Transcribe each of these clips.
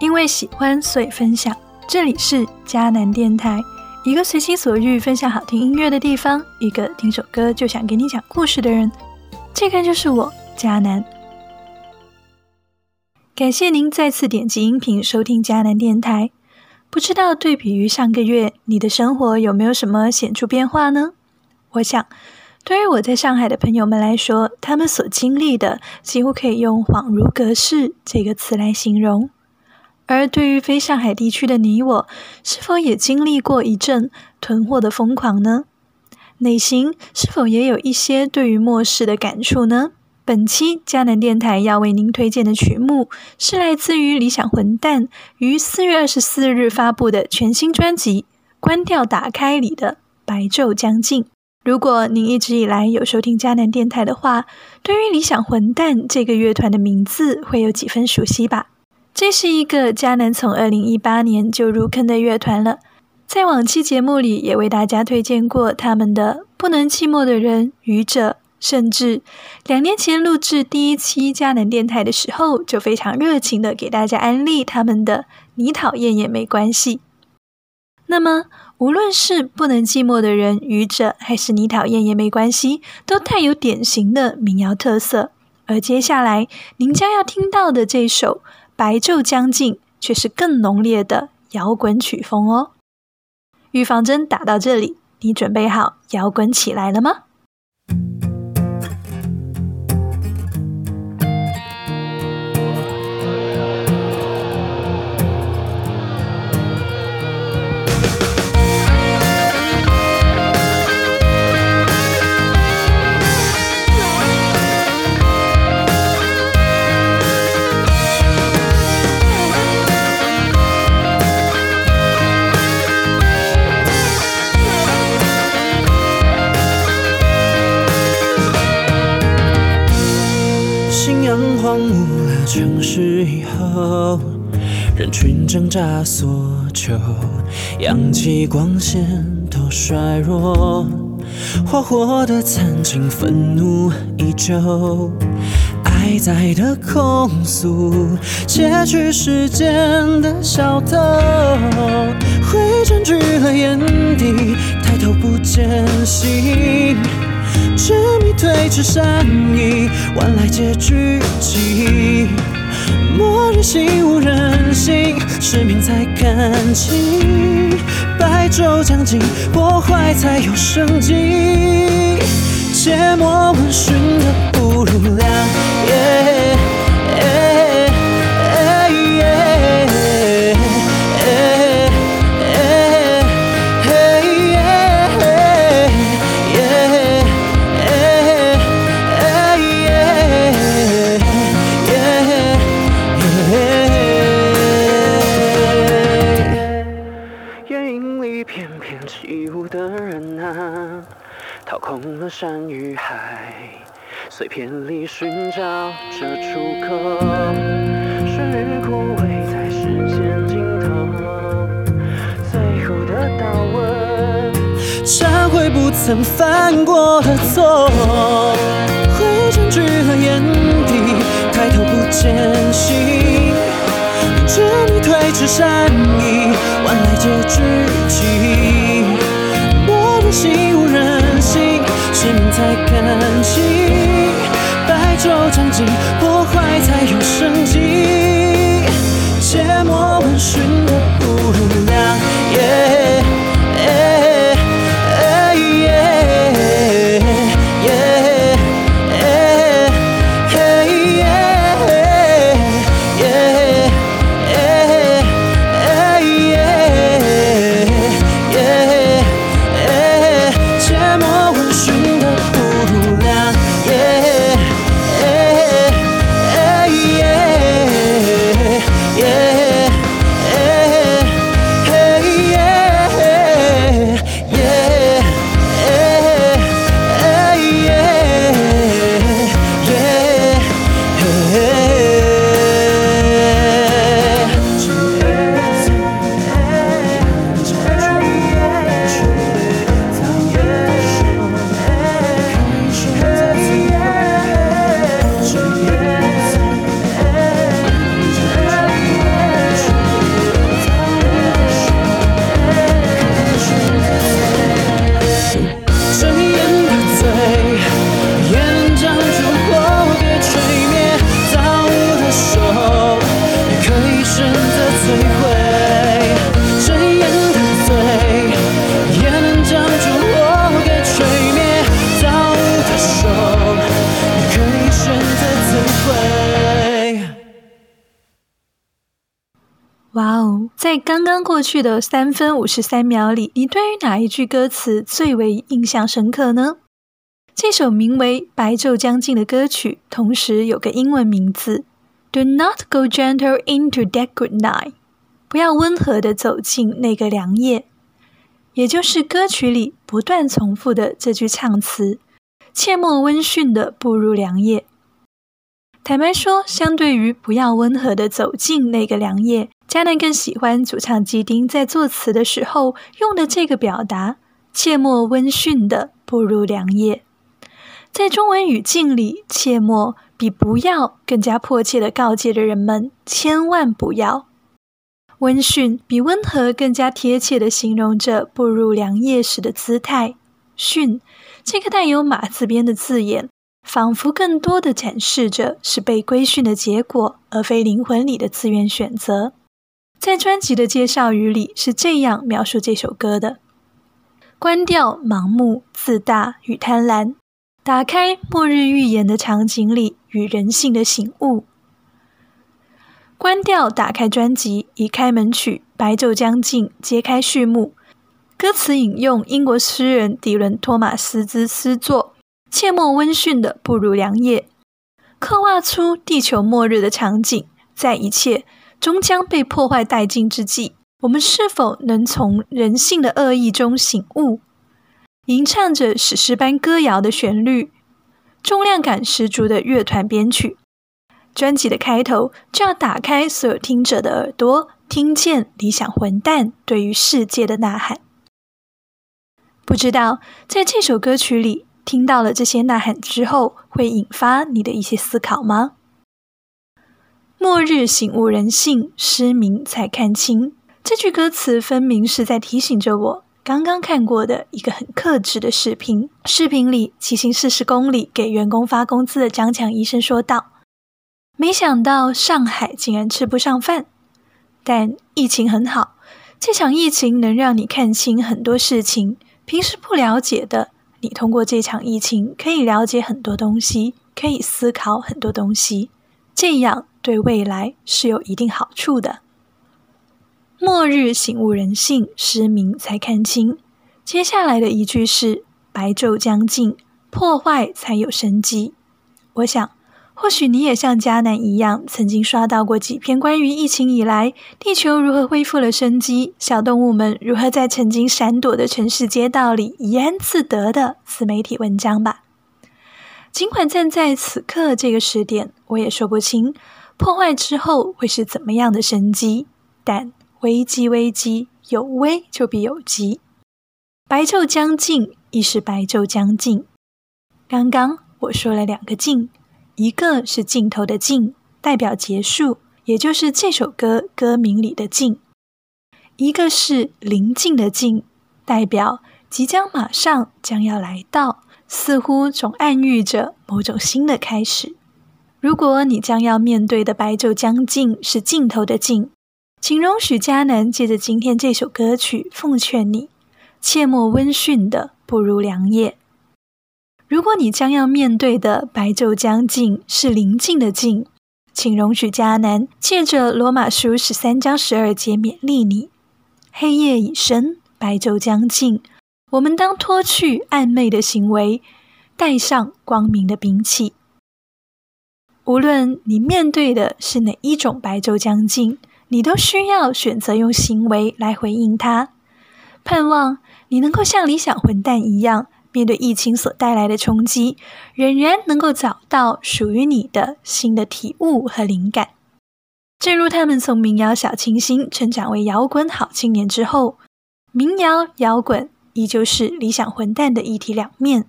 因为喜欢，所以分享。这里是迦南电台，一个随心所欲分享好听音乐的地方，一个听首歌就想给你讲故事的人。这个就是我，迦南。感谢您再次点击音频收听迦南电台。不知道对比于上个月，你的生活有没有什么显著变化呢？我想，对于我在上海的朋友们来说，他们所经历的几乎可以用“恍如隔世”这个词来形容。而对于非上海地区的你我，是否也经历过一阵囤货的疯狂呢？内心是否也有一些对于末世的感触呢？本期迦南电台要为您推荐的曲目，是来自于理想混蛋于四月二十四日发布的全新专辑《关掉打开》里的《白昼将近》。如果您一直以来有收听迦南电台的话，对于理想混蛋这个乐团的名字会有几分熟悉吧？这是一个迦南从二零一八年就入坑的乐团了，在往期节目里也为大家推荐过他们的《不能寂寞的人》《愚者》。甚至两年前录制第一期迦南电台的时候，就非常热情的给大家安利他们的“你讨厌也没关系”。那么，无论是不能寂寞的人、愚者，还是你讨厌也没关系，都带有典型的民谣特色。而接下来您将要听到的这首《白昼将近》，却是更浓烈的摇滚曲风哦。预防针打到这里，你准备好摇滚起来了吗？挣扎索求，氧气光线都衰弱，花火的残情，愤怒依旧，爱在的控诉，窃取时间的小偷，灰占据了眼底，抬头不见心。执迷推迟善意，晚来结局寂末日心无人，失明才看清。白昼将近，破坏才有生机。切莫问讯的不如亮。山与海，碎片里寻找着出口。生与枯萎在时间尽头，最后的祷文，忏悔不曾犯过的错。灰占据了眼底，抬头不见星。执迷推迟善意，换来结局哇哦！在刚刚过去的三分五十三秒里，你对于哪一句歌词最为印象深刻呢？这首名为《白昼将近》的歌曲，同时有个英文名字：Do not go gentle into that good night。不要温和的走进那个凉夜，也就是歌曲里不断重复的这句唱词：切莫温驯的步入凉夜。坦白说，相对于不要温和的走进那个凉夜。迦南更喜欢主唱基丁在作词的时候用的这个表达：“切莫温驯的步入良夜。”在中文语境里，“切莫”比“不要”更加迫切的告诫着人们千万不要；“温驯”比“温和”更加贴切的形容着步入良夜时的姿态。“驯”这个带有“马”字边的字眼，仿佛更多的展示着是被规训的结果，而非灵魂里的自愿选择。在专辑的介绍语里是这样描述这首歌的：关掉盲目、自大与贪婪，打开末日预言的场景里与人性的醒悟。关掉，打开专辑，以开门曲《白昼将近》揭开序幕。歌词引用英国诗人迪伦·托马斯之诗作：“切莫温驯的步入良夜”，刻画出地球末日的场景，在一切。终将被破坏殆尽之际，我们是否能从人性的恶意中醒悟？吟唱着史诗般歌谣的旋律，重量感十足的乐团编曲，专辑的开头就要打开所有听者的耳朵，听见理想混蛋对于世界的呐喊。不知道在这首歌曲里听到了这些呐喊之后，会引发你的一些思考吗？末日醒悟人性，失明才看清。这句歌词分明是在提醒着我刚刚看过的一个很克制的视频。视频里骑行四十公里给员工发工资的张强医生说道：“没想到上海竟然吃不上饭，但疫情很好。这场疫情能让你看清很多事情，平时不了解的，你通过这场疫情可以了解很多东西，可以思考很多东西。这样。”对未来是有一定好处的。末日醒悟人性，失明才看清。接下来的一句是：“白昼将近，破坏才有生机。”我想，或许你也像迦南一样，曾经刷到过几篇关于疫情以来地球如何恢复了生机，小动物们如何在曾经闪躲的城市街道里怡然自得的自媒体文章吧。尽管站在此刻这个时点，我也说不清。破坏之后会是怎么样的生机？但危机危机有危就必有机。白昼将近，亦是白昼将近。刚刚我说了两个“尽”，一个是尽头的“尽”，代表结束，也就是这首歌歌名里的“尽”；一个是临近的“近”，代表即将马上将要来到，似乎总暗喻着某种新的开始。如果你将要面对的白昼将近是尽头的尽，请容许迦南借着今天这首歌曲奉劝你，切莫温驯的步入良夜。如果你将要面对的白昼将近是临近的近，请容许迦南借着罗马书十三章十二节勉励你：黑夜已深，白昼将近，我们当脱去暧昧的行为，带上光明的兵器。无论你面对的是哪一种白昼将近，你都需要选择用行为来回应它。盼望你能够像理想混蛋一样，面对疫情所带来的冲击，仍然能够找到属于你的新的体悟和灵感。正如他们从民谣小清新成长为摇滚好青年之后，民谣摇滚依旧是理想混蛋的一体两面。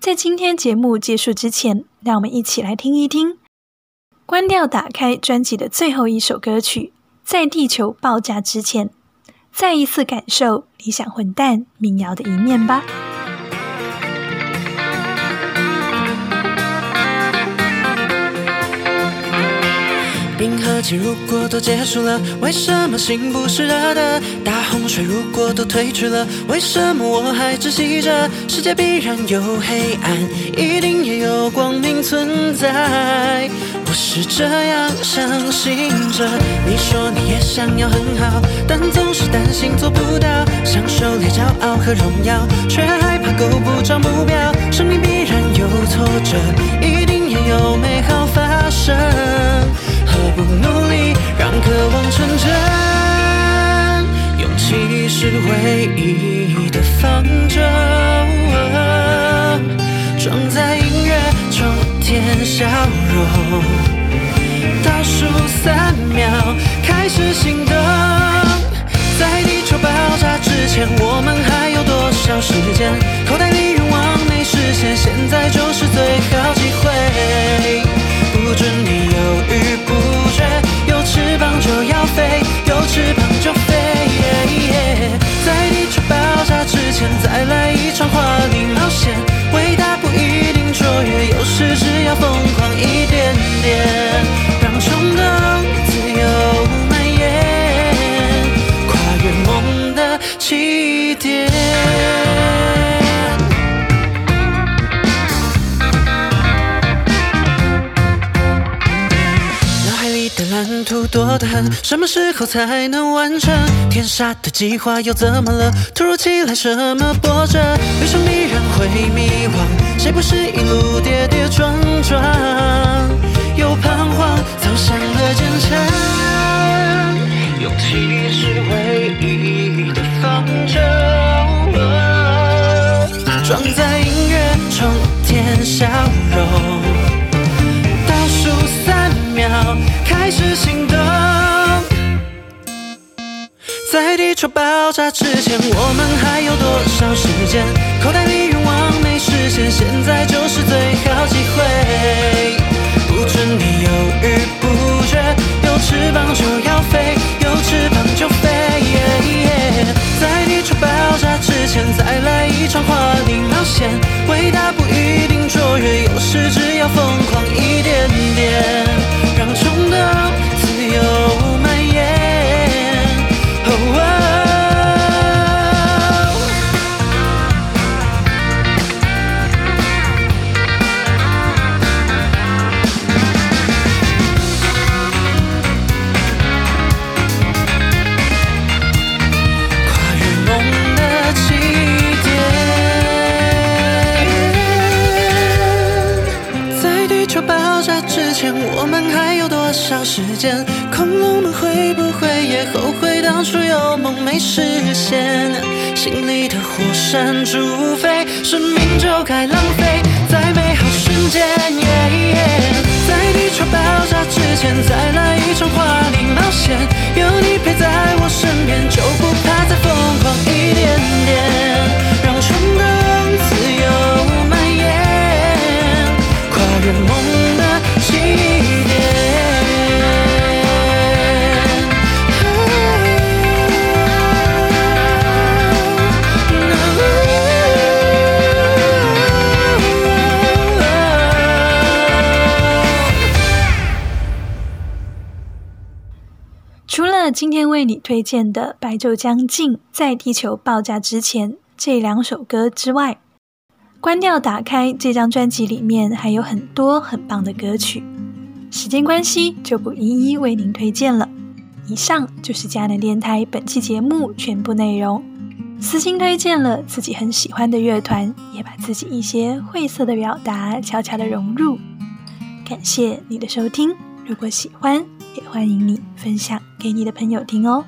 在今天节目结束之前，让我们一起来听一听。关掉，打开专辑的最后一首歌曲，在地球爆炸之前，再一次感受理想混蛋民谣的一面吧。冰河期如果都结束了，为什么心不是热的？大洪水如果都退去了，为什么我还窒息着？世界必然有黑暗，一定也有光明存在。我是这样相信着。你说你也想要很好，但总是担心做不到，想狩猎骄傲和荣耀，却害怕够不着目标。生命必然有挫折，一定也有美好发生。何不努力，让渴望成真？勇气是唯一的方舟，装在音乐，充填笑容。倒数三秒，开始行动。在地球爆炸之前，我们还有多少时间？口袋里愿望没实现，现在就是最好机会。不准你犹豫不决，有翅膀就要飞，越，有时只要疯狂一点点，让冲动自由蔓延，跨越梦的起点。脑海里的蓝图多得很，什么时候才能完成？天杀的计划又怎么了？突如其来什么波折？旅程必然会迷惘，谁不是一路跌跌撞撞？又彷徨，走向了坚强。勇气是唯一的方舟，装在音乐，充填笑容。倒数三秒，开始行动。在地球爆炸之前，我们还有多少时间？口袋里现，现在就实现？心里的火山煮沸，生命就该浪费在美好瞬间。在地球爆炸之前，再来一场华丽冒险。有你陪在我身边，就不怕再疯狂一点点，今天为你推荐的《白昼将近》在地球爆炸之前这两首歌之外，关掉打开这张专辑里面还有很多很棒的歌曲。时间关系就不一一为您推荐了。以上就是佳能电台本期节目全部内容。私心推荐了自己很喜欢的乐团，也把自己一些晦涩的表达悄悄的融入。感谢你的收听，如果喜欢，也欢迎你分享给你的朋友听哦。